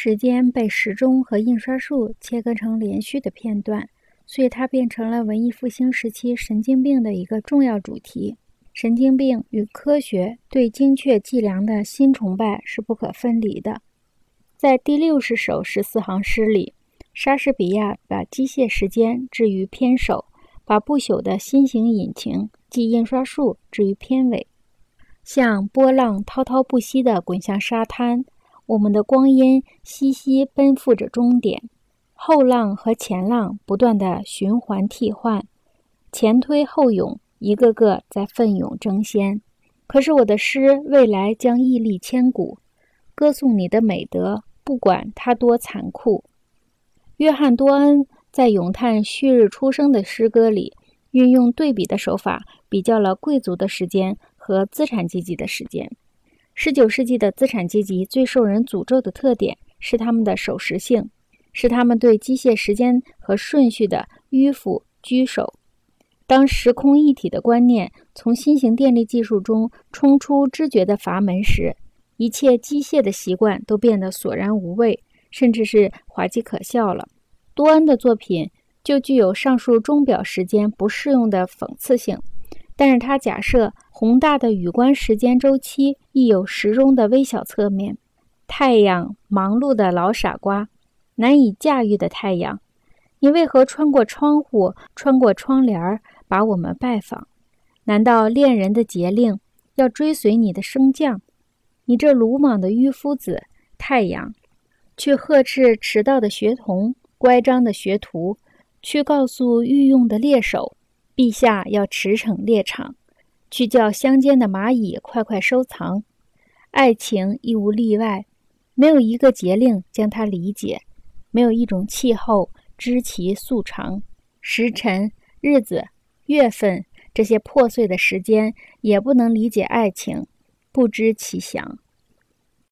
时间被时钟和印刷术切割成连续的片段，所以它变成了文艺复兴时期神经病的一个重要主题。神经病与科学对精确计量的新崇拜是不可分离的。在第六十首十四行诗里，莎士比亚把机械时间置于篇首，把不朽的新型引擎即印刷术置于篇尾。像波浪滔滔不息地滚向沙滩，我们的光阴息息奔赴着终点。后浪和前浪不断地循环替换，前推后涌。一个个在奋勇争先，可是我的诗未来将屹立千古，歌颂你的美德，不管它多残酷。约翰多恩在咏叹旭日初升的诗歌里，运用对比的手法，比较了贵族的时间和资产阶级的时间。十九世纪的资产阶级最受人诅咒的特点是他们的守时性，是他们对机械时间和顺序的迂腐拘守。当时空一体的观念从新型电力技术中冲出知觉的阀门时，一切机械的习惯都变得索然无味，甚至是滑稽可笑了。多恩的作品就具有上述钟表时间不适用的讽刺性，但是他假设宏大的宇观时间周期亦有时钟的微小侧面。太阳，忙碌的老傻瓜，难以驾驭的太阳，你为何穿过窗户，穿过窗帘儿？把我们拜访，难道恋人的节令要追随你的升降？你这鲁莽的迂夫子，太阳，去呵斥迟到的学童，乖张的学徒，去告诉御用的猎手，陛下要驰骋猎场，去叫乡间的蚂蚁快快收藏。爱情亦无例外，没有一个节令将它理解，没有一种气候知其素长，时辰日子。月份这些破碎的时间也不能理解爱情，不知其详。